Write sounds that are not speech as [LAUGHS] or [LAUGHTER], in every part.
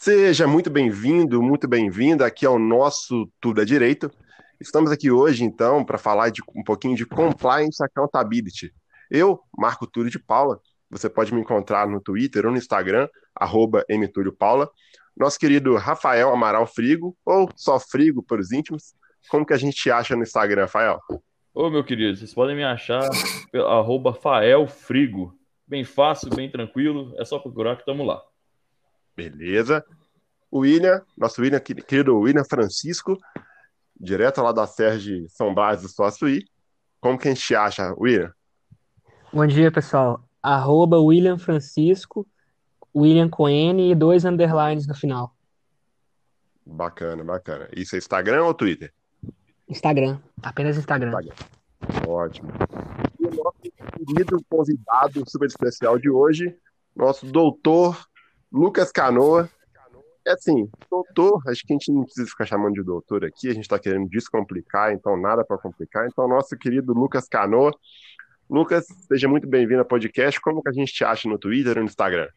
Seja muito bem-vindo, muito bem-vinda aqui ao nosso Tudo é Direito. Estamos aqui hoje, então, para falar de um pouquinho de Compliance Accountability. Eu, Marco Túlio de Paula, você pode me encontrar no Twitter ou no Instagram, arroba Paula. Nosso querido Rafael Amaral Frigo, ou só Frigo para os íntimos. Como que a gente acha no Instagram, Rafael? Ô, meu querido, vocês podem me achar pelo arroba Fael Frigo. Bem fácil, bem tranquilo, é só procurar que estamos lá. Beleza. O William, nosso William, querido William Francisco, direto lá da de São Brás do Suaçuí. Como que a gente acha, William? Bom dia, pessoal. Arroba William Francisco, William com N e dois underlines no final. Bacana, bacana. Isso é Instagram ou Twitter? Instagram, apenas Instagram. Instagram. Ótimo. E o nosso querido convidado super especial de hoje, nosso doutor Lucas Canoa. É assim, doutor, acho que a gente não precisa ficar chamando de doutor aqui, a gente está querendo descomplicar, então nada para complicar. Então, nosso querido Lucas Canoa. Lucas, seja muito bem-vindo ao podcast. Como que a gente te acha no Twitter ou no Instagram?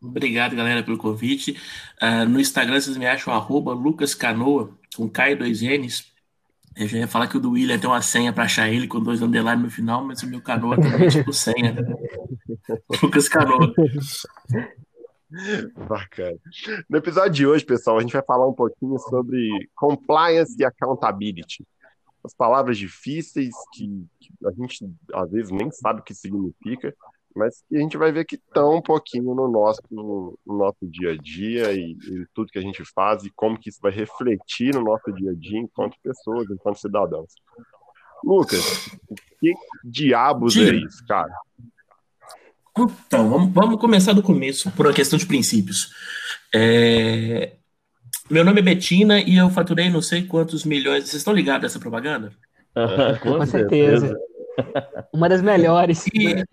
Obrigado, galera, pelo convite. Uh, no Instagram vocês me acham arroba Lucas Canoa, com K e dois N's. Eu já ia falar que o do William tem uma senha para achar ele com dois underline no final, mas o meu Canoa também é tipo senha. [LAUGHS] Lucas Canoa. Bacana. No episódio de hoje, pessoal, a gente vai falar um pouquinho sobre compliance e accountability. As palavras difíceis que, que a gente às vezes nem sabe o que significa, mas que a gente vai ver que estão um pouquinho no nosso, no nosso dia a dia e, e, tudo que a gente faz e como que isso vai refletir no nosso dia a dia enquanto pessoas, enquanto cidadãos. Lucas, que diabos é isso, cara? Então, vamos, vamos, começar do começo, por uma questão de princípios. É... Meu nome é Betina e eu faturei não sei quantos milhões. Vocês estão ligados a essa propaganda? Com, certeza. Uma das melhores. E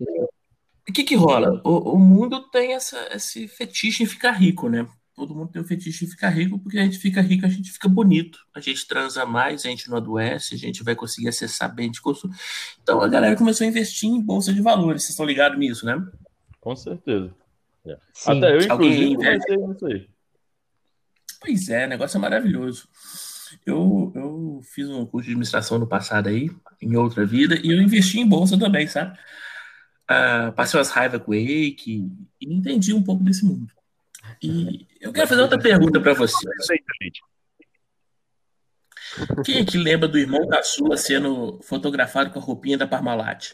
o que, que rola? O, o mundo tem essa, esse fetiche em ficar rico, né? Todo mundo tem o fetiche em ficar rico, porque a gente fica rico, a gente fica bonito, a gente transa mais, a gente não adoece, a gente vai conseguir acessar bem de custo. Então a galera começou a investir em bolsa de valores, vocês estão ligados nisso, né? Com certeza. É. Até eu, inclusive, nisso aí. Pois é, o negócio é maravilhoso. Eu, eu fiz um curso de administração no passado aí, em outra vida, e eu investi em bolsa também, sabe? Uh, passei umas raivas com o Wake e entendi um pouco desse mundo. E eu quero fazer outra pergunta para você. Quem é que lembra do irmão caçula sendo fotografado com a roupinha da Parmalat?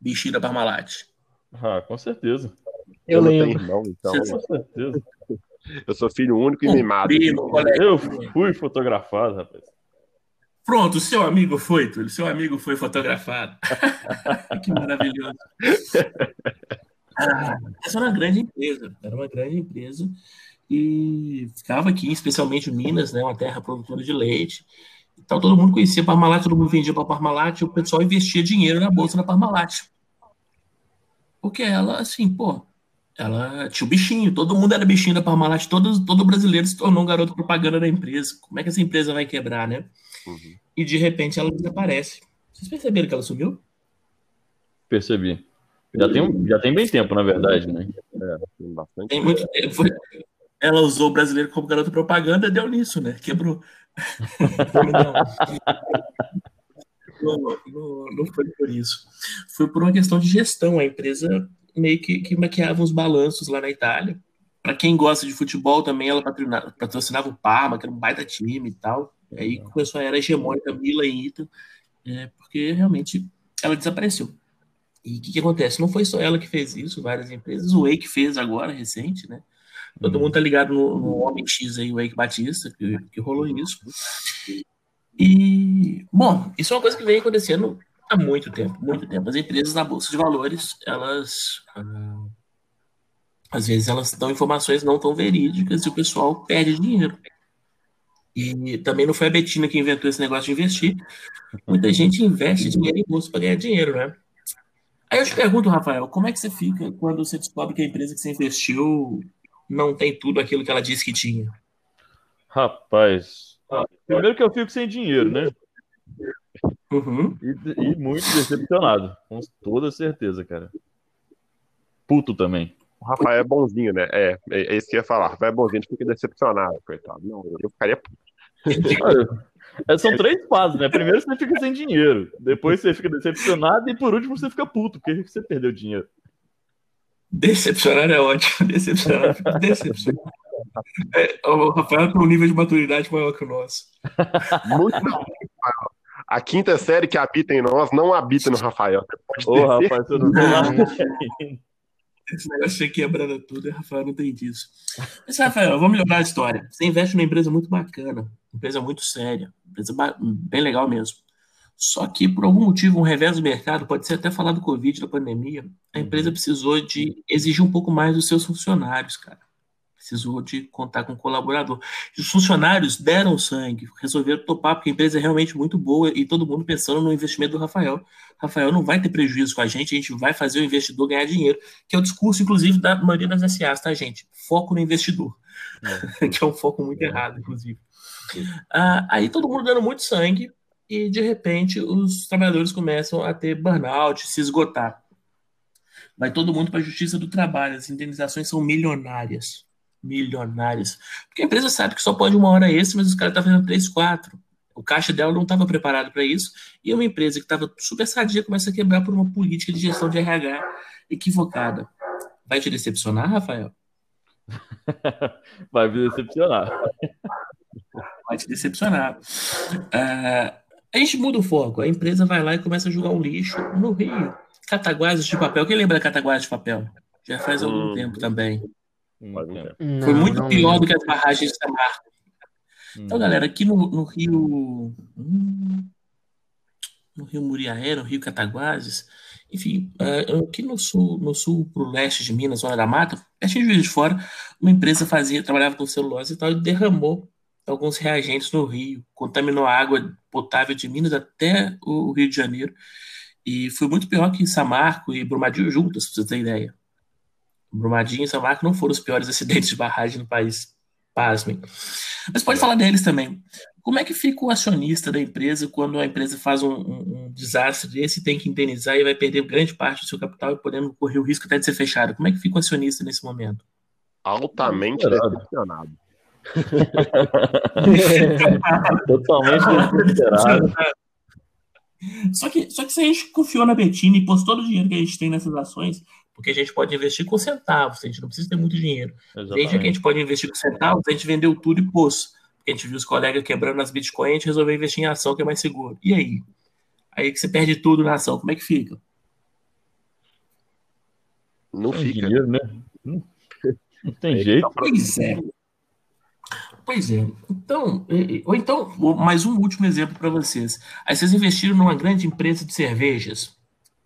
Bichinho da Parmalat. Ah, com certeza. Eu, eu lembro. Irmão, então. Com certeza. Eu sou filho único e um mimado. Primo, eu fui fotografado, rapaz. Pronto, o seu amigo foi, Túlio. Seu amigo foi fotografado. [LAUGHS] que maravilhoso. Essa era uma grande empresa, era uma grande empresa e ficava aqui, especialmente Minas, né, uma terra produtora de leite. Então todo mundo conhecia Parmalat, todo mundo vendia para Parmalat, e o pessoal investia dinheiro na bolsa da Parmalat. Porque ela, assim, pô, ela tinha o bichinho, todo mundo era bichinho da Parmalat, todo, todo brasileiro se tornou um garoto propaganda da empresa. Como é que essa empresa vai quebrar, né? Uhum. E de repente ela desaparece. Vocês perceberam que ela sumiu? Percebi. Já tem, já tem bem tempo, na verdade, né? É, tem bastante tem muito tempo. Ela usou o brasileiro como garoto propaganda, deu nisso, né? Quebrou. [LAUGHS] não, não, não, foi por isso. Foi por uma questão de gestão. A empresa meio que, que maquiava os balanços lá na Itália. Para quem gosta de futebol também, ela patrocinava, o Parma, que era um baita time e tal. Aí começou a era hegemônica Mila e Ita, é, porque realmente ela desapareceu. E o que, que, acontece? Não foi só ela que fez isso, várias empresas. O Wake fez agora, recente, né? Todo mundo tá ligado no, no Homem X aí, o Wake Batista, que, que rolou isso. E, bom, isso é uma coisa que vem acontecendo há muito tempo, muito tempo. As empresas na Bolsa de Valores, elas. Ah, às vezes elas dão informações não tão verídicas e o pessoal perde dinheiro. E também não foi a Betina que inventou esse negócio de investir. Muita gente investe dinheiro em bolsa para ganhar dinheiro, né? Aí eu te pergunto, Rafael, como é que você fica quando você descobre que a empresa que você investiu não tem tudo aquilo que ela disse que tinha? Rapaz, primeiro que eu fico sem dinheiro, né? Uhum. E, e, muito decepcionado, com toda certeza, cara. Puto também. O Rafael é bonzinho, né? É, é, é isso que eu ia falar. O Rafael é bonzinho, a gente fica decepcionado, coitado. Não, eu ficaria é, [LAUGHS] [LAUGHS] São três fases, né? Primeiro você fica sem dinheiro, depois você fica decepcionado e por último você fica puto, porque você perdeu dinheiro. Decepcionado é ótimo. [LAUGHS] Decepcionado. Decepcionado. É, o Rafael tem um nível de maturidade maior que o nosso. muito não. A quinta série que habita em nós não habita no Rafael. Você pode Ô, ter rapaz, eu não lá. Esse negócio aqui quebrando tudo, e Rafael não tem disso. Mas, Rafael, vamos melhorar a história. Você investe numa empresa muito bacana, empresa muito séria, empresa bem legal mesmo. Só que, por algum motivo, um revés do mercado, pode ser até falar do Covid, da pandemia, a empresa precisou de exigir um pouco mais dos seus funcionários, cara. Precisou de contar com um colaborador. E os funcionários deram sangue, resolveram topar, porque a empresa é realmente muito boa e todo mundo pensando no investimento do Rafael. Rafael não vai ter prejuízo com a gente, a gente vai fazer o investidor ganhar dinheiro, que é o discurso, inclusive, da maioria das SAs, tá, gente? Foco no investidor, [LAUGHS] que é um foco muito errado, inclusive. Ah, aí todo mundo dando muito sangue e, de repente, os trabalhadores começam a ter burnout, se esgotar. Vai todo mundo para a justiça do trabalho, as indenizações são milionárias. Milionárias. Porque a empresa sabe que só pode uma hora extra, mas os caras estão fazendo três, quatro. O caixa dela não estava preparado para isso. E uma empresa que estava super sadia começa a quebrar por uma política de gestão de RH equivocada. Vai te decepcionar, Rafael? [LAUGHS] Vai me decepcionar. Vai te decepcionar. Ah, a gente muda o foco. A empresa vai lá e começa a jogar um lixo no Rio. Cataguases de papel. Quem lembra da Cataguases de papel? Já faz algum Hum. tempo também. Faz um tempo. Foi Não, muito não pior lembro. do que as barragens de Samarco. Então, galera, aqui no, no Rio. hum, no Rio Muriaé, no Rio Cataguases, enfim, eh, aqui no sul, no sul pro leste de Minas, Zona da Mata, pertinho de Juiz de Fora, uma empresa fazia, trabalhava com celulose e tal, e derramou alguns reagentes no rio, contaminou a água potável de Minas até o Rio de Janeiro. E foi muito pior que Samarco e Brumadinho juntas, pra você ter ideia. Brumadinho e Samarco não foram os piores [LAUGHS] acidentes de barragem no país. Pasmem. Mas pode falar deles também. Como é que fica o acionista da empresa quando a empresa faz um, um- um desastre desse e tem que indenizar e vai perder grande parte do seu capital e podendo correr o risco até de ser fechado? Como é que fica o acionista nesse momento? Altamente decepcionado. [LAUGHS] Totalmente desesperado. Só que, só que se a gente confiou na Betina e pôs todo o dinheiro que a gente tem nessas ações, porque a gente pode investir com centavos, a gente não precisa ter muito dinheiro. Desde que a Exatamente. gente pode investir com centavos, a gente vendeu tudo e pôs. Porque a gente viu os colegas quebrando as Bitcoin, a gente resolveu investir em ação que é mais seguro. E aí? Aí que você perde tudo na ação, como é que fica? Não Tem fica. dinheiro, né? Não, não [LAUGHS] tem jeito. tá Pois é. Pois é. Então, ou então, mais um último exemplo para vocês. Aí vocês investiram numa grande empresa de cervejas,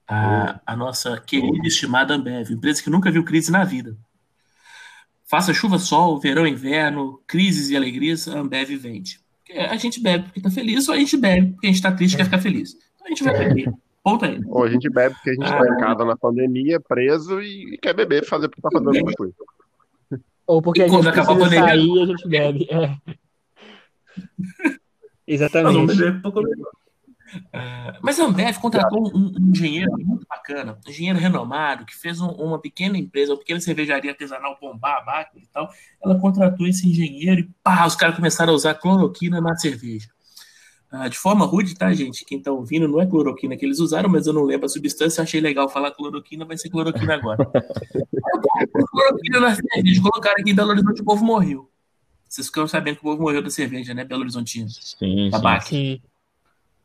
a, a nossa querida e estimada Ambev, empresa que nunca viu crise na vida. Faça chuva, sol, verão, inverno, crises e alegrias, a Ambev vende. A gente bebe porque tá feliz, ou a gente bebe porque a gente tá triste e quer ficar feliz. Então a gente vai beber. Ponto aí. Ou a gente bebe porque a gente Ah. tá em casa na pandemia, preso e quer beber, fazer porque tá fazendo alguma coisa. Ou porque E a quando gente acabar a pandemia- sair e a gente bebe. É. [LAUGHS] Nós vamos Exatamente. beber. Ah, mas a Ambev contratou um, um engenheiro muito bacana, um engenheiro renomado, que fez um- uma pequena empresa, uma pequena cervejaria artesanal bombar, Baca e tal. Ela contratou esse engenheiro e pá, os caras começaram a usar cloroquina na cerveja. Ah, de forma rude, tá, gente? Quem tá ouvindo não é cloroquina que eles usaram, mas eu não lembro a substância, achei legal falar cloroquina, vai ser cloroquina agora. [LAUGHS] cloroquina na cerveja, colocaram aqui em Belo Horizonte, o povo morreu. Vocês ficaram sabendo que o povo morreu da cerveja, né, Belo Horizontino? Sim, sim. Sim.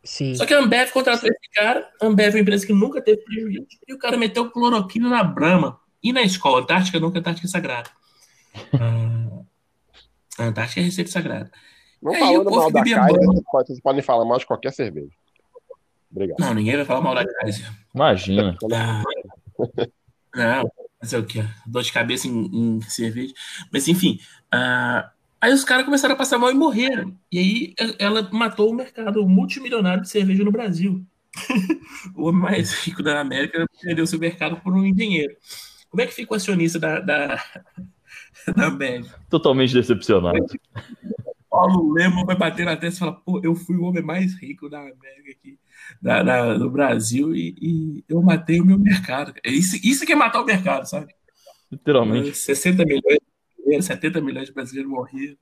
Sim. Só que a Ambev contratou esse cara, a Ambev é uma empresa que nunca teve prejuízo, e o cara meteu cloroquina na Brahma. E na escola, Antártica nunca, Antártica é sagrada. [LAUGHS] Ah, a Antártica é receita sagrada. Não falando o povo mal da Kaiser, vocês podem- falar mal de qualquer cerveja. Obrigado. Não, ninguém vai falar mal da Kaiser. Imagina. Ah, não, fazer o quê? Dor de cabeça em, em cerveja. Mas enfim, ah, aí os caras começaram a passar mal e morreram. E aí ela matou o mercado multimilionário de cerveja no Brasil. [LAUGHS] o homem mais rico da América perdeu seu mercado por um engenheiro. Como é que fica o acionista da, da, [LAUGHS] da Ambev? Totalmente decepcionado. Paulo Lema vai bater na testa e falar: pô, eu fui o homem mais rico da América aqui, da, da- do Brasil, e, e eu matei o meu mercado. É Isso, isso que é matar o mercado, sabe? Literalmente. 60 milhões, 70 milhões de brasileiros morreram.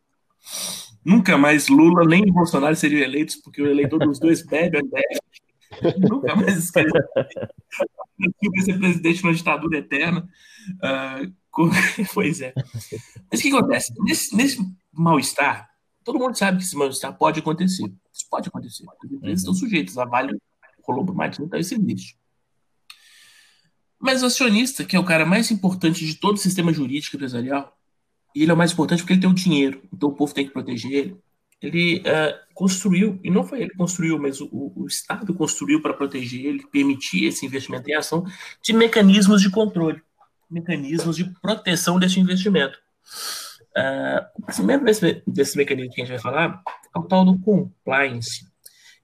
Nunca mais Lula nem Bolsonaro seriam eleitos, porque o eleitor dos dois bebe, bebe. Nunca mais esquece. vai ser presidente numa ditadura eterna. Uh, [LAUGHS] pois é. Mas o que acontece? Nesse, nesse mal-estar, todo mundo sabe que esse mal-estar pode acontecer. Isso pode acontecer. As empresas uhum. estão sujeitas a vale, rolou por Madinho, então isso existe. Mas o acionista, que é o cara mais importante de todo o sistema jurídico empresarial, e ele é o mais importante porque ele tem o dinheiro, então o povo tem que proteger ele. Ele uh, construiu, e não foi ele que construiu, mas o, o Estado construiu para proteger ele, permitir esse investimento em ação, de mecanismos de controle, mecanismos de proteção desse investimento. Uh, o primeiro desse, desse mecanismo que a gente vai falar é o tal do compliance.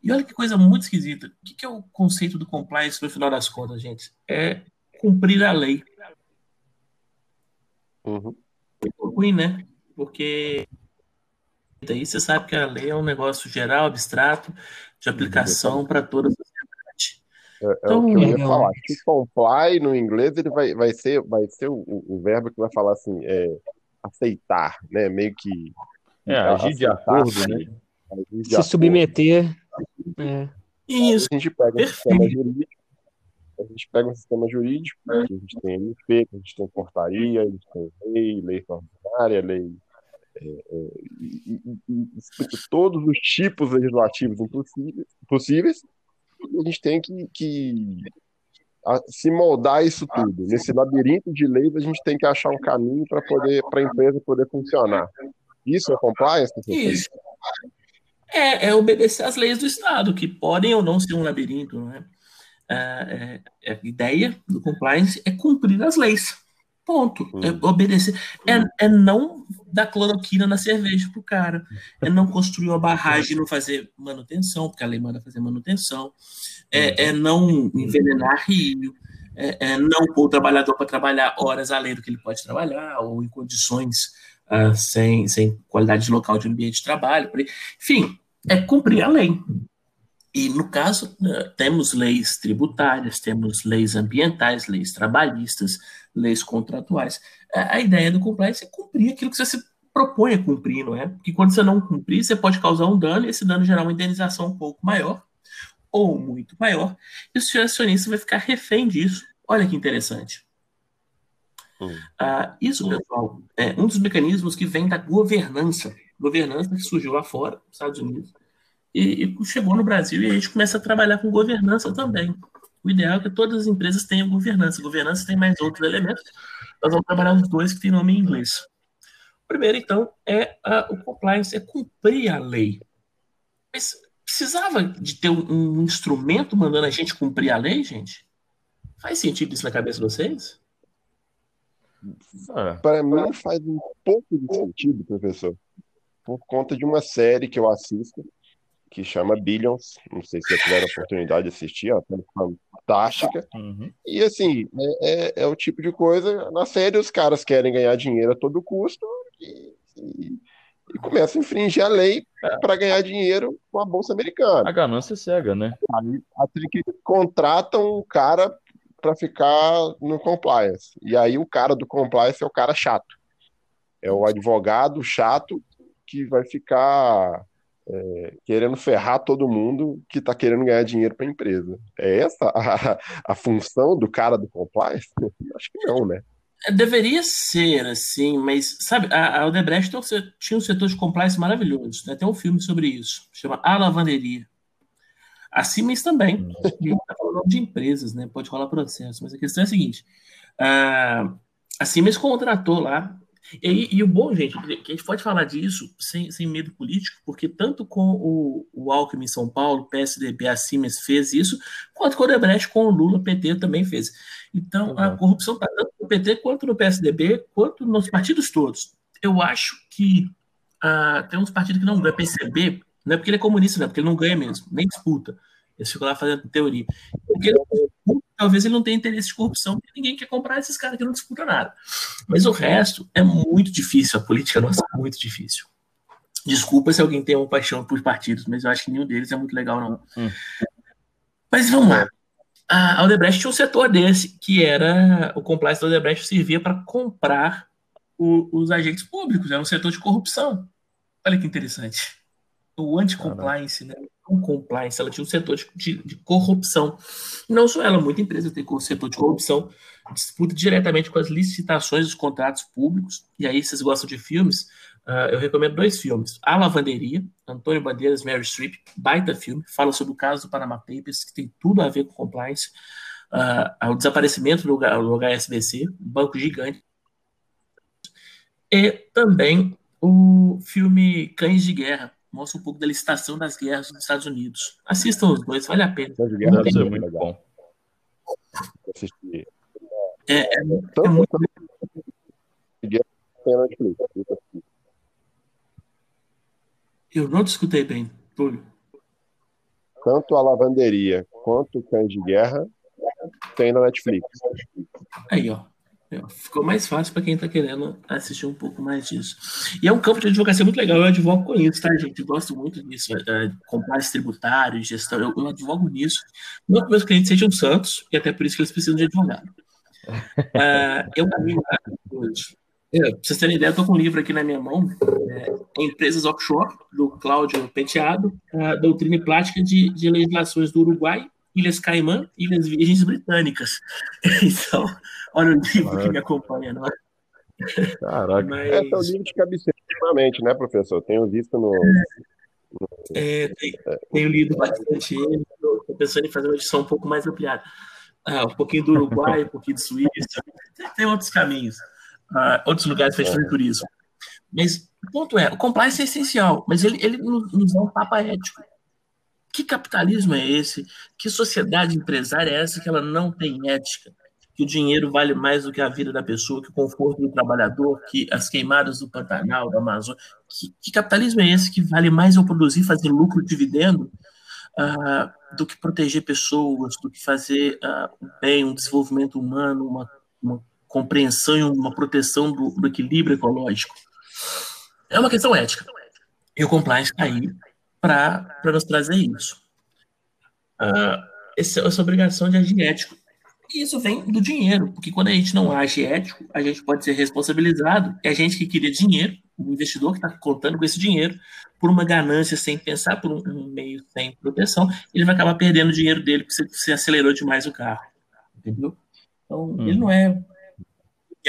E olha que coisa muito esquisita. O que é o conceito do compliance no final das contas, gente? É cumprir a lei. Uhum. Ruim, né? Porque daí você sabe que a lei é um negócio geral, abstrato, de aplicação para toda a sociedade. É, é então, o que eu ia falar. Que comply no inglês ele vai, vai ser, vai ser o, o verbo que vai falar assim, é, aceitar, né? Meio que. É, agir de acordo, né? De Se acordo. submeter. É. Isso. A gente pega Perfeito. um sistema jurídico a gente pega um sistema jurídico, que a gente tem MP, que a gente tem portaria, a gente tem lei, lei extraordinária, lei. É, é, e, e, todos os tipos legislativos possíveis, a gente tem que, que a, se moldar isso tudo. Nesse labirinto de leis, a gente tem que achar um caminho para poder para a empresa poder funcionar. Isso é compliance? Isso. É, é obedecer às leis do Estado, que podem ou não ser um labirinto, não é? É, é, a ideia do compliance é cumprir as leis. Ponto. Hum. É obedecer. É, é não dar cloroquina na cerveja pro cara. É não construir uma barragem e não fazer manutenção, porque a lei manda fazer manutenção. É, é não envenenar rio. É, é não pôr o trabalhador para trabalhar horas além do que ele pode trabalhar, ou em condições uh, sem, sem qualidade local de ambiente de trabalho. Enfim, é cumprir a lei. E, no caso, né, temos leis tributárias, temos leis ambientais, leis trabalhistas, leis contratuais. A ideia do compliance é cumprir aquilo que você se propõe a cumprir, não é? Porque quando você não cumprir, você pode causar um dano e esse dano gerar uma indenização um pouco maior ou muito maior, e o seu acionista vai ficar refém disso. Olha que interessante. Hum. Ah, isso, pessoal, é um dos mecanismos que vem da governança. Governança que surgiu lá fora, nos Estados Unidos, e, e chegou no Brasil e a gente começa a trabalhar com governança também. O ideal é que todas as empresas tenham governança. Governança tem mais outros elementos. Nós vamos trabalhar os dois que têm nome em inglês. O primeiro, então, é a, o compliance, é cumprir a lei. Mas precisava de ter um, um, instrumento mandando a gente cumprir a lei, gente? Faz sentido isso na cabeça de vocês? Ah. Para mim faz um pouco de sentido, professor. Por conta de uma série que eu assisto, que chama Billions. Não sei se já tiveram a oportunidade de assistir, é fantástica. Uhum. E assim, é, é, é, o tipo de coisa. Na série, os caras querem ganhar dinheiro a todo custo e, e, e começam a infringir a lei é. para ganhar dinheiro com a Bolsa Americana. A ganância é cega, né? Aí, até que contratam um cara para ficar no compliance. E aí o cara do compliance é o cara chato. É o advogado chato que vai ficar é, querendo ferrar todo mundo que está querendo ganhar dinheiro para a empresa. É essa a, a, função do cara do compliance? Acho que não, né? Deveria ser assim, mas sabe, a, a Odebrecht tinha um setor de compliance maravilhoso. Né? Tem um filme sobre isso, chama A Lavanderia. A Siemens também. Está falando de empresas, né? Pode rolar processo, mas a questão é a seguinte: a, a Siemens contratou lá e, e, o bom, gente, que a gente pode falar disso sem, sem medo político, porque tanto com o, o Alckmin em São Paulo, PSDB, a Siemens fez isso, quanto com o Odebrecht, com o Lula, o PT também fez. Então, uhum. a corrupção está tanto no PT, quanto no PSDB, quanto nos partidos todos. Eu acho que uh, tem uns partidos que não ganham, PCB, não é porque ele é comunista, não é porque ele não ganha mesmo, nem disputa. Eles ficam lá fazendo teoria. Porque ele, talvez ele não tenha interesse de corrupção, porque ninguém quer comprar esses caras que não disputam nada. Mas o resto é muito difícil, a política nossa é muito difícil. Desculpa se alguém tem uma paixão por partidos, mas eu acho que nenhum deles é muito legal, não. Hum. Mas vamos lá. A Odebrecht tinha um setor desse, que era o compliance da Odebrecht servia para comprar o, os agentes públicos, era um setor de corrupção. Olha que interessante. O anti-compliance, né? Não compliance, ela tinha um setor de, de, de, corrupção. Não só ela, muita empresa tem setor de corrupção, disputa diretamente com as licitações dos contratos públicos. E aí, vocês gostam de filmes? Uh, eu recomendo dois filmes. A Lavanderia, Antônio Bandeiras, Mary Streep, baita filme, fala sobre o caso do Panama Papers, que tem tudo a ver com compliance. Uh, o desaparecimento do, do HSBC, um banco gigante. E também o filme Cães de Guerra, mostra um pouco da licitação das guerras dos Estados Unidos. Assistam os dois, vale a pena. Cães de Guerra Deve ser muito bom. É, é, é muito... Eu não te escutei bem, Túlio. Tanto a lavanderia quanto o cães de guerra tem na Netflix. Aí, ó. Ficou mais fácil para quem está querendo assistir um pouco mais disso. E é um campo de advocacia muito legal. Eu advogo com isso, tá, gente? Eu gosto muito disso. É, compliance tributário, gestão. Eu, eu advogo nisso. Não que meus clientes sejam santos, e até por isso que eles precisam de advogado. Uh, [LAUGHS] eu caminho hoje. É, pra vocês terem ideia, eu tô com um livro aqui na minha mão, é, Empresas Offshore, do Cláudio Penteado, a doutrina e prática de, de legislações do Uruguai, Ilhas Caimã e Ilhas Virgens Britânicas. [LAUGHS] Então, olha o livro Caraca. que me acompanha, não é? Caraca. Mas... É, é o livro de cabeceira ultimamente, né, professor? Tenho visto no... É, tenho lido bastante ele, estou pensando em fazer uma edição um pouco mais ampliada. Ah, um pouquinho do Uruguai, um pouquinho de Suíça, tem outros caminhos uh, outros lugares fechando é. turismo. Mas o ponto é, o compliance é essencial, mas ele, ele nos dá um papo ético. Que capitalismo é esse? Que sociedade empresária é essa que ela não tem ética? Que o dinheiro vale mais do que a vida da pessoa, que o conforto do trabalhador, que as queimadas do Pantanal, da Amazônia. Que, que capitalismo é esse que vale mais eu produzir, fazer lucro, dividendo, uh, do que proteger pessoas, do que fazer uh, bem, um desenvolvimento humano, uma, uma compreensão e uma proteção do, do equilíbrio ecológico. É uma questão ética. E o compliance está aí para nos trazer isso. Uh, essa, essa obrigação de agir ético. E isso vem do dinheiro, porque quando a gente não age ético, a gente pode ser responsabilizado. É a gente que queria dinheiro, o investidor que está contando com esse dinheiro, por uma ganância sem pensar, por um, meio sem proteção, ele vai acabar perdendo o dinheiro dele porque você, você acelerou demais o carro. Entendeu? Então, hum. ele não é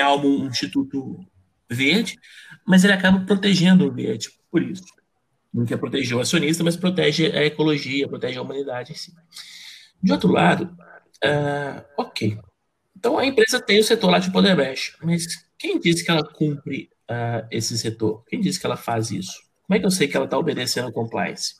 algo um instituto verde, mas ele acaba protegendo o verde por isso. Não quer proteger o acionista, mas protege a ecologia, protege a humanidade em si. De outro lado, uh, ok. Então a empresa tem o setor lá de Poderbest, mas quem disse que ela cumpre uh, esse setor? Quem disse que ela faz isso? Como é que eu sei que ela está obedecendo a compliance?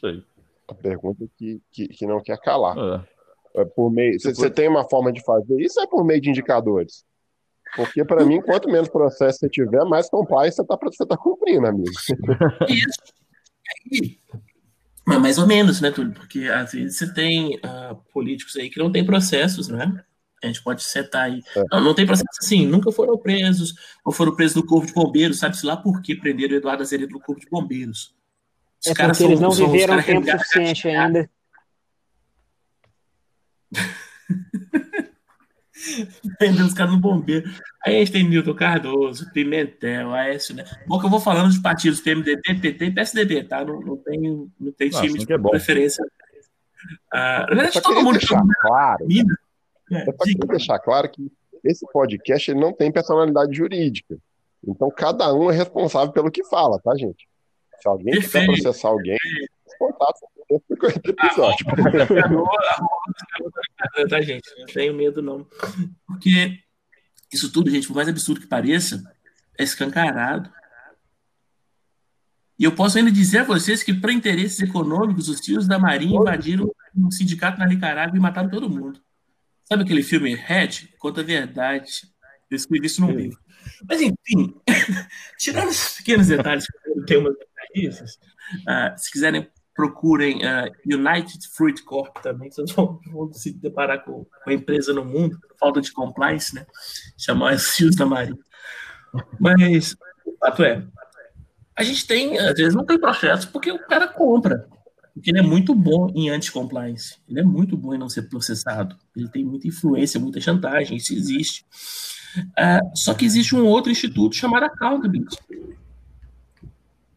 Sei. A pergunta que, que, que não quer calar. É. É por meio. Você tem uma forma de fazer isso é por meio de indicadores. Porque, para mim, quanto menos processo você tiver, mais compliance você está você tá cumprindo, amigo. Isso. Mas mais ou menos, né, Túlio? Porque às vezes você tem uh, políticos aí que não têm processos, né? A gente pode setar aí. É. Não, não tem processo assim, nunca foram presos, ou foram presos no Corpo de Bombeiros, sabe-se lá por que prenderam o Eduardo Azeredo no Corpo de Bombeiros. Os é caras são, eles não são, viveram tempo suficiente ainda. [LAUGHS] [LAUGHS] Prendendo os caras no bombeiro. Aí a gente tem Milton Cardoso, Pimentel, Aécio, né? Bom que eu vou falando dos partidos PMDB, PT e PSDB, tá? Não, não tem, não tem Nossa, time de é preferência. Ah, na verdade, todo mundo deixar claro, é, é deixar claro que esse podcast ele não tem personalidade jurídica. Então, cada um é responsável pelo que fala, tá, gente? Se alguém Perfeito. quiser processar alguém, contato episódio. [LAUGHS] Ah, tá, gente? Não tenho medo, não. Porque isso tudo, gente, por mais absurdo que pareça, é escancarado. E eu posso ainda dizer a vocês que, para interesses econômicos, os tios da Marinha invadiram um sindicato na Nicarágua e mataram todo mundo. Sabe aquele filme Red? Conta a verdade. Eu escrevi isso num livro. Mas, enfim, [LAUGHS] tirando esses pequenos detalhes que eu tenho umas uh, se quiserem procurem uh, United Fruit Corp também, vocês vão, vão, se deparar com, com a empresa no mundo, falta de compliance, né? Chamar Fios da Marinha. Mas o fato é, a gente tem, às vezes não tem processo porque o cara compra. Porque ele é muito bom em anti-compliance. Ele é muito bom em não ser processado. Ele tem muita influência, muita chantagem. Isso existe. Uh, só que existe um outro instituto chamado Accountability.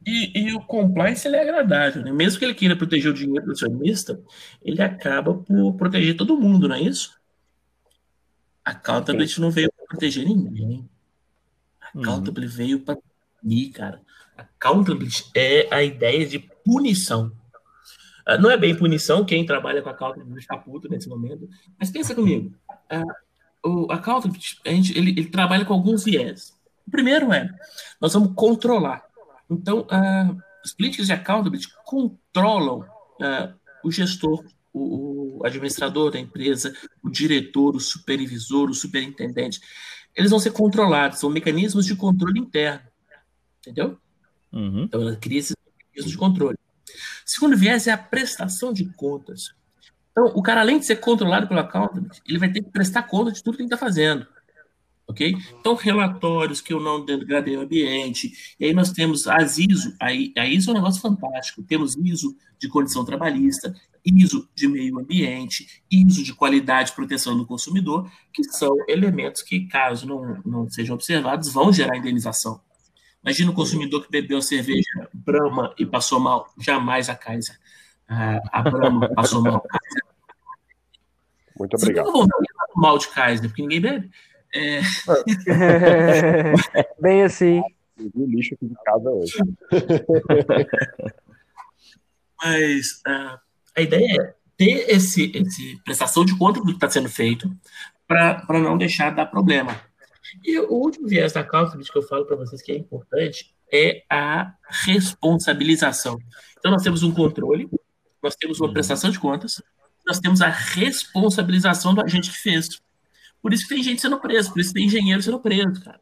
E, e, o compliance ele é agradável, né? Mesmo que ele queira proteger o dinheiro do acionista, ele acaba por proteger todo mundo, não é isso? A Accountability não veio para proteger ninguém. A Accountability uhum. veio para punir, cara. A Accountability é a ideia de punição. Uh, não é bem punição, quem trabalha com a Accountability está puto nesse momento. Mas pensa comigo. Uh, o Accountability, a gente, ele, ele trabalha com alguns viés. O primeiro é, nós vamos controlar então, uh, as políticas de accountability controlam uh, o gestor, o, o, administrador da empresa, o diretor, o supervisor, o superintendente. Eles vão ser controlados, são mecanismos de controle interno. Entendeu? Uhum. Então, ela cria esses mecanismos de controle. Segundo viés é a prestação de contas. Então, o cara, além de ser controlado pelo accountability, ele vai ter que prestar conta de tudo que ele está fazendo ok? Então, relatórios que eu não degradei o ambiente, e aí nós temos as ISO, a ISO é um negócio fantástico, temos ISO de condição trabalhista, ISO de meio ambiente, ISO de qualidade e proteção do consumidor, que são elementos que, caso não, não sejam observados, vão gerar indenização. Imagina o consumidor que bebeu cerveja Brahma e passou mal, jamais a Kaiser. A, a Brahma passou mal. Muito obrigado. Você não mal de Kaiser, porque ninguém bebe. É... [LAUGHS] Bem assim. Eu vi o lixo aqui de casa hoje. Mas uh, a ideia é ter esse, esse prestação de conta do que está sendo feito para não deixar dar problema. E o último viés da causa que eu falo para vocês que é importante é a responsabilização. Então, nós temos um controle, nós temos uma prestação de contas, nós temos a responsabilização do agente que fez. Por isso que tem gente sendo preso, por isso que tem engenheiro sendo preso, cara.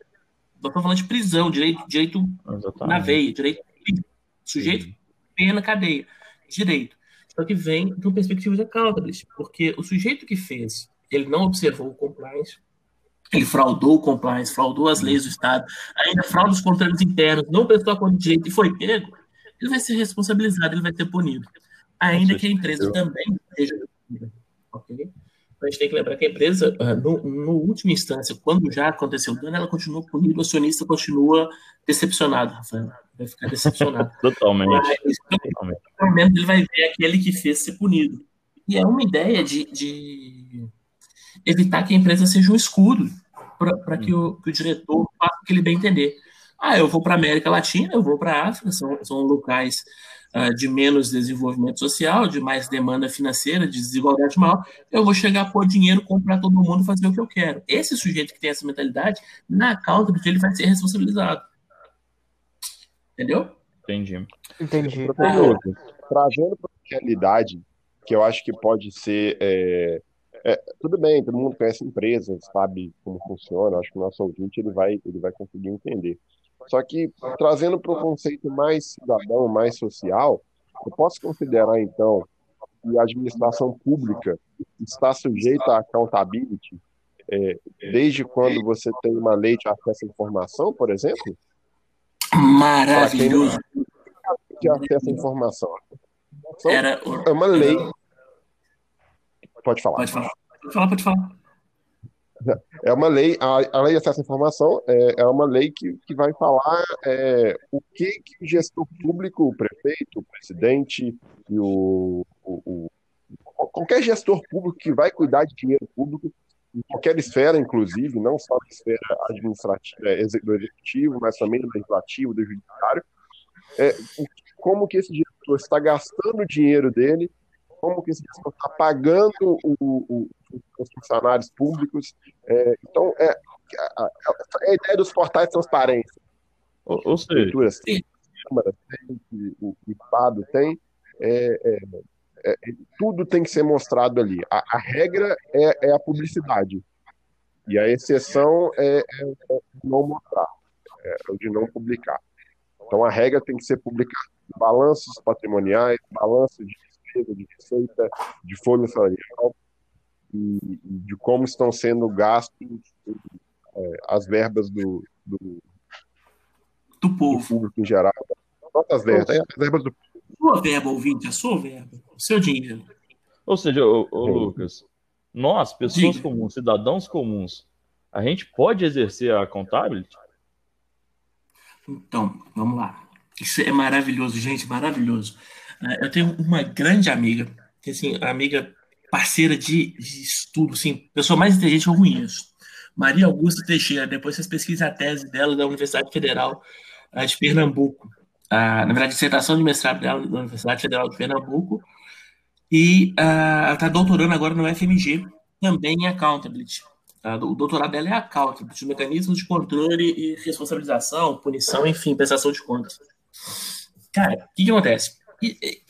Nós estamos falando de prisão, direito, direito na veia, direito. Sujeito, pena, cadeia. Direito. Só que vem de uma perspectiva de accountability, porque o sujeito que fez, ele não observou o compliance, ele fraudou o compliance, fraudou as leis do Estado, ainda frauda os controles internos, não prestou a conta de direito e foi pego, ele vai ser responsabilizado, ele vai ser punido. Ainda que a empresa também seja punida. A gente tem que lembrar que a empresa, ah, no, no última instância, quando já aconteceu o dano, ela continua punida, o acionista continua decepcionado, Rafael. Vai ficar decepcionado. [LAUGHS] Totalmente. Mas, Totalmente. Pelo menos ele vai ver aquele que fez ser punido. E é uma ideia de, de evitar que a empresa seja um escudo para que, o, que o diretor faça o que ele bem entender. Ah, eu vou para a América Latina, eu vou para a África, são, são locais de menos desenvolvimento social, de mais demanda financeira, de desigualdade maior, eu vou chegar a pôr dinheiro, comprar todo mundo, fazer o que eu quero. Esse sujeito que tem essa mentalidade, na causa ele vai ser responsabilizado. Entendeu? Entendi. Entendi. Trazendo para a realidade, que eu acho que pode ser. É, é, tudo bem, todo mundo conhece empresas, sabe como funciona, acho que o nosso ouvinte ele vai, ele vai conseguir entender. Só que, trazendo para o conceito mais cidadão, mais social, eu posso considerar, então, que a administração pública está sujeita à accountability é, desde quando você tem uma lei de acesso à informação, por exemplo? Maravilhoso. De acesso à informação. Então, Era... É uma lei. Pode falar. Pode falar, pode falar. Pode falar. É uma lei, a, a lei de acesso à informação é, é uma lei que, que vai falar é, o que, que o gestor público, o prefeito, o presidente e o, o, o, qualquer gestor público que vai cuidar de dinheiro público, em qualquer esfera, inclusive, não só na esfera administrativa, é, do executivo, mas também do legislativo, do judiciário, é, como que esse gestor está gastando o dinheiro dele como que esse gestor está pagando o, o, os funcionários públicos. É, então, é, a, a, a, ideia dos portais de transparência. Ou, ou seja, o, o Estado tem, é, é, é, tudo tem que ser mostrado ali. A, regra é, é, a publicidade. E a exceção é, é não mostrar, é o de não publicar. Então a regra tem que ser publicada. Balanços patrimoniais, balanços de despesa, de receita, de folha salarial e, e de como estão sendo gastos é, as verbas do, do, do povo. Do público em geral. Não as verbas, as verbas do sua verba, ouvinte, a sua verba, o seu dinheiro. Ou seja, ô, ô, Lucas, nós, pessoas Diga. comuns, cidadãos comuns, a gente pode exercer a accountability? Então, vamos lá. Isso é maravilhoso, gente, maravilhoso. Ah, Eu tenho uma grande amiga, que assim, amiga parceira de, de estudo, assim, pessoa mais inteligente que eu conheço. Maria Augusta Teixeira, depois vocês pesquisem a tese dela da Universidade Federal de Pernambuco. Ah, na verdade, dissertação de mestrado dela da Universidade Federal de Pernambuco. E ela está doutorando agora no FMG, também em Accountability. O doutorado dela é Accountability, mecanismos de controle e responsabilização, punição, enfim, prestação de contas. Cara, o que, que acontece?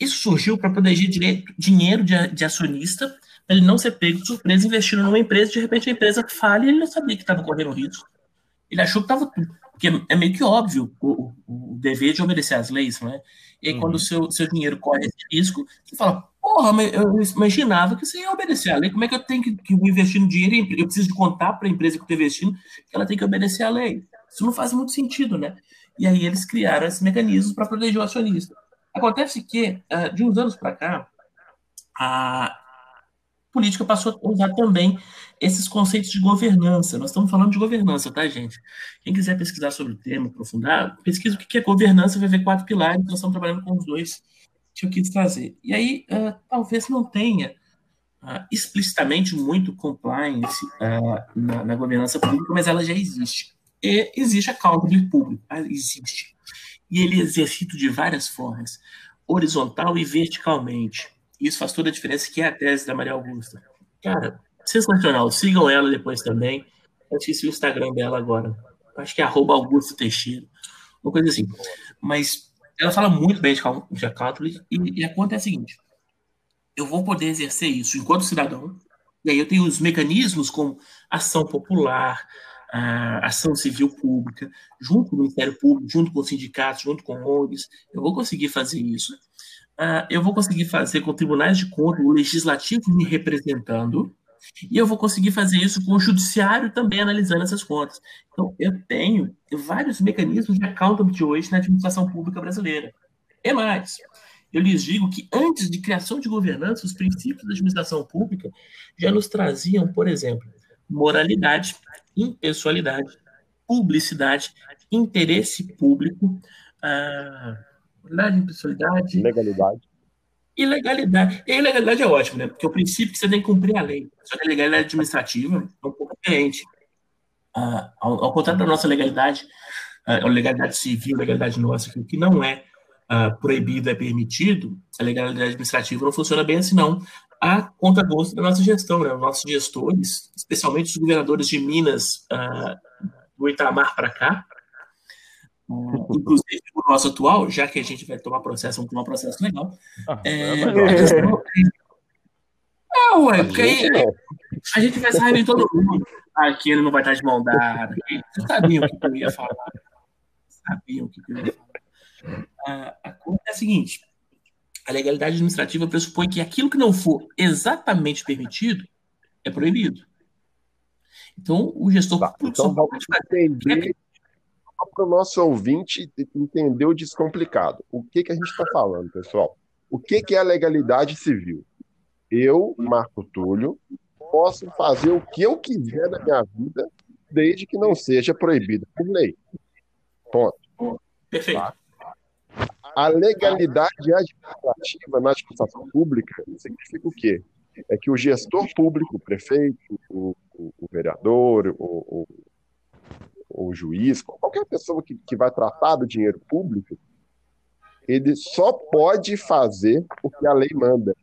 Isso surgiu para proteger direito- dinheiro de, de acionista, para ele não ser pego de surpresa investindo numa empresa, de repente a empresa falha e ele não sabia que estava correndo risco. Ele achou que estava tudo. Porque é meio que óbvio o, o- o dever de obedecer às leis, não é? E aí, Uhum. quando o seu, seu dinheiro corre esse risco, você fala, porra, mas eu imaginava que você ia obedecer à lei. Como é que eu tenho que, que investir no dinheiro? Eu preciso de contar para a empresa que eu estou investindo que ela tem que obedecer à lei. Isso não faz muito sentido, né? E aí eles criaram esses mecanismos para proteger o acionista. Acontece que, ah, de uns anos para cá, a política passou a usar também esses conceitos de governança. Nós estamos falando de governança, tá, gente? Quem quiser pesquisar sobre o tema, aprofundar, pesquisa o que é governança, vai ver quatro pilares, nós estamos trabalhando com os dois que eu quis trazer. E aí, ah, talvez não tenha ah, explicitamente muito compliance ah, na, na governança pública, mas ela já existe. E existe accountability público, ah, existe. E ele é exercido de várias formas, horizontal e verticalmente. Isso faz toda a diferença, que é a tese da Maria Augusta. Cara, sensacional. Sigam ela depois também. Eu esqueci o Instagram dela agora. Acho que é arroba Augusto Teixeira. Uma coisa assim. Mas ela fala muito bem de accountability e, e a conta é a seguinte. Eu vou poder exercer isso enquanto cidadão, e aí eu tenho os mecanismos como ação popular, a ação civil pública, junto com o Ministério Público, junto com os sindicatos, junto com ONGs, eu vou conseguir fazer isso. Ah, eu vou conseguir fazer com tribunais de contas, o legislativo me representando, e eu vou conseguir fazer isso com o judiciário também analisando essas contas. Então, eu tenho vários mecanismos de accountability hoje na administração pública brasileira. É mais, eu lhes digo que antes de criação de governança, os princípios da administração pública já nos traziam, por exemplo, moralidade, impessoalidade, publicidade, interesse público, ah, moralidade, impessoalidade, Legalidade. e legalidade. E legalidade é ótimo, né? Porque o princípio é que você tem que cumprir a lei. Só que a legalidade administrativa é um pouco diferente. Ah, ao, ao contrário da nossa legalidade, ah, a legalidade civil, a legalidade nossa, que o que não é ah, proibido é permitido, a legalidade administrativa não funciona bem assim, não. A conta gosto da nossa gestão, né? Os nossos gestores, especialmente os governadores de Minas, ah, do Itamar para cá, ah, [LAUGHS] inclusive o nosso atual, já que a gente vai tomar processo, vamos tomar processo legal, Ah, é, é questão- É, ué, porque aí a gente vai sair de todo mundo. Ah, que ele não vai estar de mão dada. Vocês sabiam o que eu ia falar. Sabiam o que eu ia falar. Ah, a coisa é a seguinte: a legalidade administrativa pressupõe que aquilo que não for exatamente permitido é proibido. Então, o gestor Tá, público então só vamos pode fazer. entender para o nosso ouvinte entender o descomplicado. O que, que a gente está falando, pessoal? O que, que é a legalidade civil? Eu, Marco Túlio, posso fazer o que eu quiser na minha vida, desde que não seja proibido por lei. Ponto. Perfeito. Tá. A legalidade administrativa na administração pública significa o quê? É que o gestor público, o prefeito, o, o- o vereador, o, o- o juiz, qualquer pessoa que, que vai tratar do dinheiro público, ele só pode fazer o que a lei manda.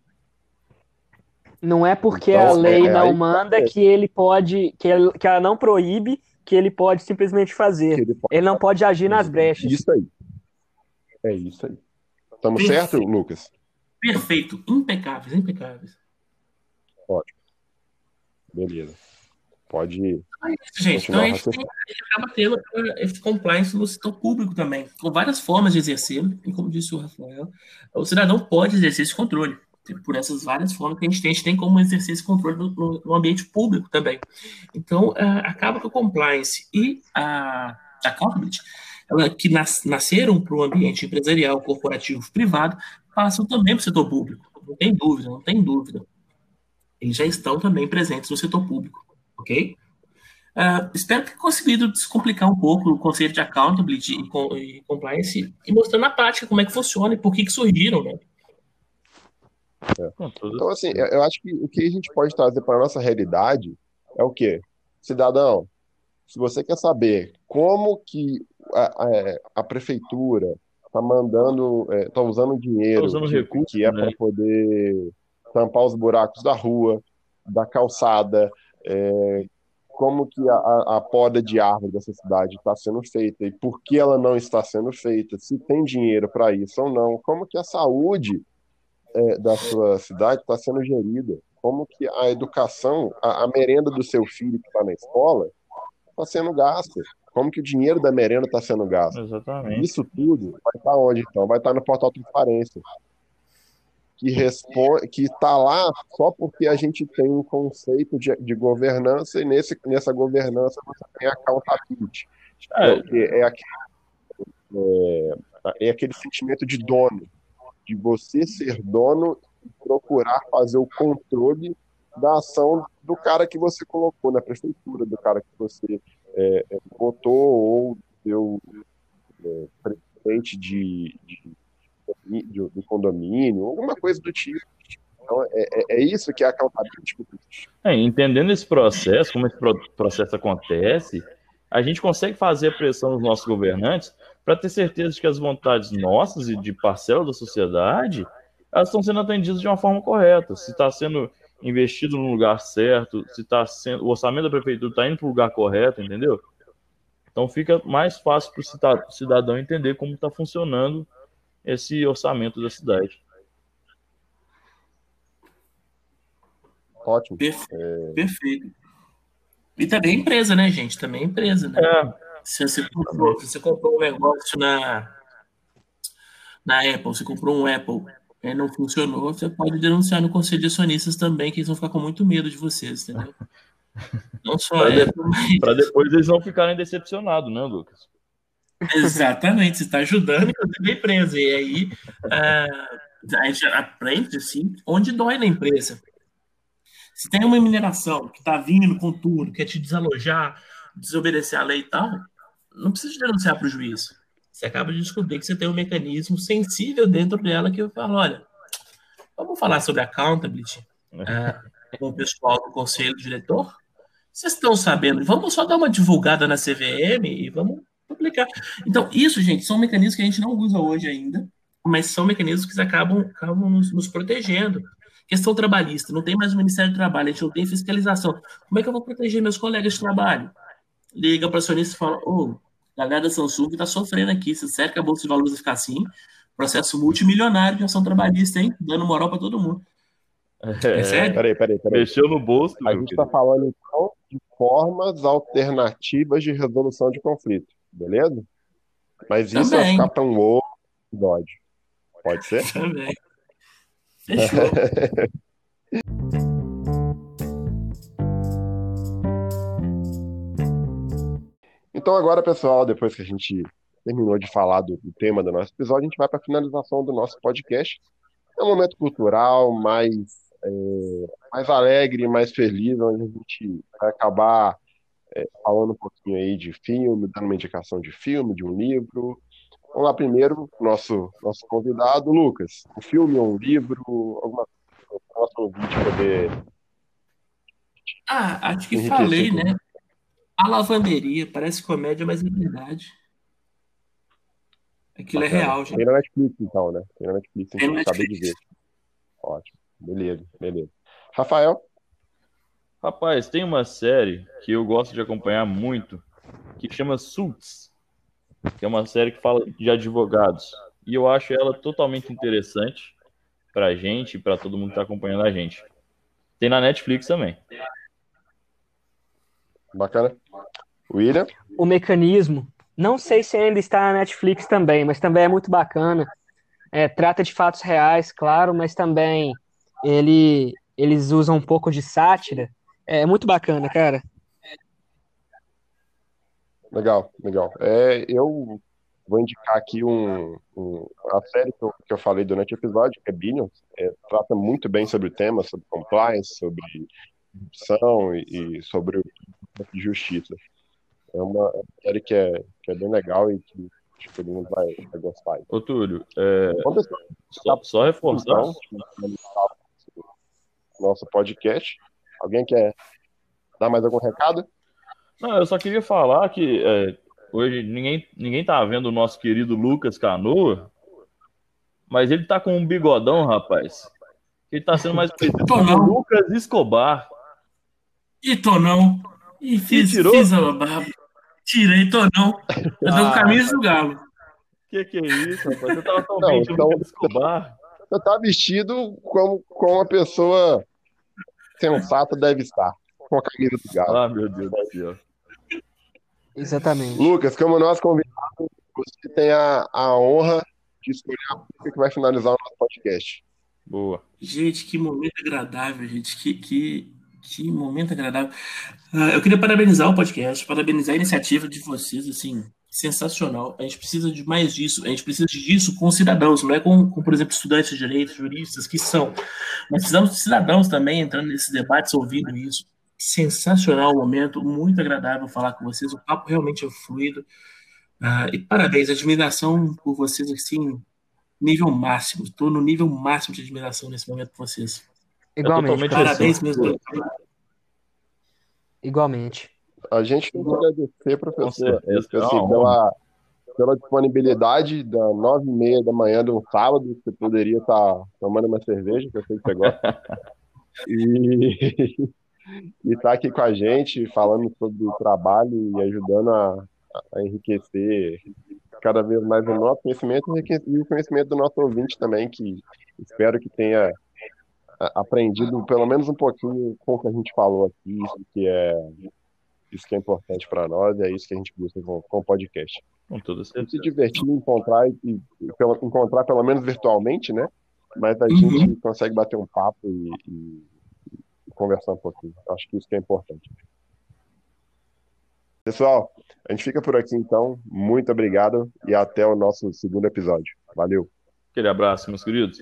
Não é porque Então, a lei é, não aí- manda que ele pode, que, ele- que ela não proíbe, que ele pode simplesmente fazer. ele pode Ele não pode agir nas brechas. Isso aí. É isso aí. Estamos certo, Lucas? Perfeito. Impecáveis, impecáveis. Beleza. Pode ir. É isso, gente. Então a gente, tem, a gente acaba tendo eh, esse compliance no setor público também, com várias formas de exercer, e como disse o Rafael, o cidadão pode exercer esse controle. Por essas várias formas que a gente tem, a gente tem como exercer esse controle no, no- ambiente público também. Então, eh, acaba que o compliance e a accountability, ela, que nas- nasceram para o ambiente empresarial, corporativo, privado, passam também para o setor público. Não tem dúvida, não tem dúvida. Eles já estão também presentes no setor público, ok? Uh, espero ter conseguido descomplicar um pouco o conceito de accountability e, e compliance e mostrando na prática como é que funciona e por que, que surgiram, né? É. Então, assim, eu acho que o que a gente pode trazer para a nossa realidade é o quê? Cidadão, se você quer saber como que a, a, a prefeitura está mandando, está é, usando dinheiro tá usando que, recurso, que é né? para poder tampar os buracos da rua, da calçada, é, como que a, a, poda de árvore dessa cidade está sendo feita e por que ela não está sendo feita, se tem dinheiro para isso ou não, como que a saúde é, da sua cidade está sendo gerida, como que a educação, a, a merenda do seu filho que está na escola está sendo gasta, como que o dinheiro da merenda está sendo gasto. Exatamente. Isso tudo vai estar tá onde então? Vai estar tá no portal Transparência que responde, que está lá só porque a gente tem um conceito de, de governança e nesse, nessa governança você tem a accountability. É, é, aquele, é, é aquele sentimento de dono, de você ser dono e procurar fazer o controle da ação do cara que você colocou na prefeitura, do cara que você é, é botou ou deu é, presidente de, de do, do condomínio, alguma coisa do tipo. Então, é, é, é isso que é accountability. É, entendendo esse processo, como esse processo acontece, a gente consegue fazer pressão nos nossos governantes para ter certeza de que as vontades nossas e de parcela da sociedade elas estão sendo atendidas de uma forma correta. Se está sendo investido no lugar certo, se está sendo o orçamento da prefeitura está indo para o lugar correto, entendeu? Então fica mais fácil para o cidadão entender como está funcionando esse orçamento da cidade. Ótimo. Perfeito. É... Perfeito. E também empresa, né, gente? Também empresa, né? É. Se você comprou, se você comprou um negócio na, na Apple, você comprou um Apple e não funcionou, você pode denunciar no conselho de acionistas também, que eles vão ficar com muito medo de vocês, entendeu? [LAUGHS] Não só Para de... [LAUGHS] mas... depois eles não ficarem decepcionados, né, Lucas? Exatamente, você está ajudando, inclusive, a empresa. E aí uh, a gente aprende assim, onde dói na empresa. Se tem uma mineração que está vindo com tudo, quer te desalojar, desobedecer a lei e tal, não precisa denunciar para o juiz. Você acaba de descobrir que você tem um mecanismo sensível dentro dela que eu falo, olha, vamos falar sobre accountability uh, com o pessoal do conselho diretor? Vocês estão sabendo? Vamos só dar uma divulgada na CVM e vamos publicar. Então, isso, gente, são mecanismos que a gente não usa hoje ainda, mas são mecanismos que acabam, acabam nos, nos protegendo. Questão trabalhista, não tem mais o Ministério do Trabalho, a gente não tem fiscalização. Como é que eu vou proteger meus colegas de trabalho? Liga para o acionista e fala: Ô, oh, a galera da Samsung está sofrendo aqui, se sério que a Bolsa de Valores vai ficar assim? Processo multimilionário de ação trabalhista, hein? Dando moral para todo mundo. É, é sério? Peraí, peraí, peraí. Mexeu no bolso. A gente está falando, então, de formas alternativas de resolução de conflito beleza? Mas isso Também. vai ficar para um outro episódio. Pode ser? [LAUGHS] Também. Fechou. [LAUGHS] então agora, pessoal, depois que a gente terminou de falar do, do tema do nosso episódio, a gente vai para a finalização do nosso podcast. É um momento cultural mais, é, mais alegre, mais feliz, onde a gente vai acabar é, falando um pouquinho aí de filme, dando uma indicação de filme, de um livro. Vamos lá primeiro, nosso nosso convidado, Lucas. Um filme ou um livro, alguma coisa próximo vídeo poder. Ah, acho que falei, né? A lavanderia, parece comédia, mas é verdade. Aquilo é Bacana. é real, gente. Tem na Netflix, então, né? Tem na Netflix, gente acabei de ver. Ótimo, beleza, beleza. Rafael? Rapaz, tem uma série que eu gosto de acompanhar muito, que chama Suits, que é uma série que fala de advogados. E eu acho ela totalmente interessante pra gente e pra todo mundo que tá acompanhando a gente. Tem na Netflix também. Bacana. William? O mecanismo. Não sei se ainda está na Netflix também, mas também é muito bacana. É, trata de fatos reais, claro, mas também ele, eles usam um pouco de sátira é muito bacana, cara. Legal, legal. É, eu vou indicar aqui um, um, a série que eu, que eu falei durante o episódio, que é Billions, é, trata muito bem sobre o tema, sobre compliance, sobre corrupção e, e sobre justiça. É uma série que é, que é bem legal e que acho que todo mundo vai, vai gostar. Ô, Túlio, é... só, só reforçar. Então, nosso podcast. Alguém quer dar mais algum recado? Não, eu só queria falar que é, hoje ninguém, ninguém tá vendo o nosso querido Lucas Canoa, mas ele tá com um bigodão, rapaz. Ele tá sendo mais [LAUGHS] conhecido como Lucas Escobar. E tô não. E fiz, tirou? fiz a barba. Tirei, tô não. Eu tô com camisa do galo. Que que é isso, rapaz? Você tava tão não, bem então, Lucas Escobar. Você tá vestido como, como uma pessoa sensata deve estar. Com a camisa do galo. Ah, meu Deus do céu. Exatamente. Lucas, como nosso convidado, você tem a, a honra de escolher a música que vai finalizar o nosso podcast. Boa. Gente, que momento agradável, gente. Que, que, que momento agradável. Uh, eu queria parabenizar o podcast, parabenizar a iniciativa de vocês, assim, sensacional. A gente precisa de mais disso. A gente precisa disso com cidadãos, não é com, com por exemplo, estudantes de direito, juristas, que são. Mas precisamos de cidadãos também entrando nesses debates, ouvindo isso sensacional o momento, muito agradável falar com vocês. O papo realmente é fluido. Uh, e parabéns, admiração por vocês, assim, nível máximo. Estou no nível máximo de admiração nesse momento por vocês. Igualmente. Parabéns assim. mesmo. Igualmente. A gente tem que agradecer, professor, assim, pela, pela disponibilidade da nove e meia da manhã de um sábado, você poderia estar tomando uma cerveja, que eu sei que você gosta. [LAUGHS] E, [LAUGHS] e tá aqui com a gente falando sobre o trabalho e ajudando a, a enriquecer cada vez mais o nosso conhecimento e o conhecimento do nosso ouvinte também, que espero que tenha aprendido pelo menos um pouquinho com o que a gente falou aqui, isso que é isso que é importante para nós, é isso que a gente busca com, com o podcast. Com toda certeza. Se divertir, encontrar e, e encontrar pelo menos virtualmente, né? Mas a uhum. gente consegue bater um papo e, e conversar um pouquinho. Acho que isso que é importante. Pessoal, a gente fica por aqui então. Muito obrigado e até o nosso segundo episódio. Valeu. Aquele abraço, meus queridos.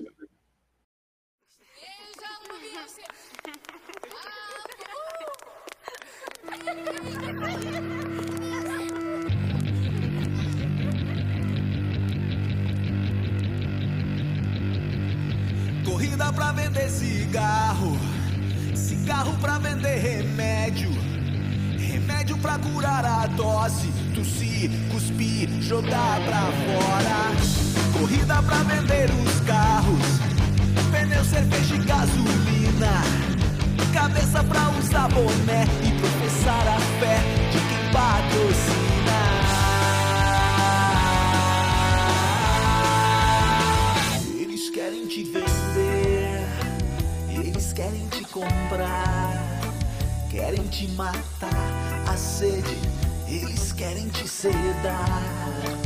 Pra vender cigarro Cigarro pra vender remédio. Remédio pra curar a tosse. Tossir, cuspir, jogar pra fora. Corrida pra vender os carros. Pneu, cerveja e gasolina. Cabeça pra usar boné e professar a fé de quem patrocina. Te matar, a sede, eles querem te sedar.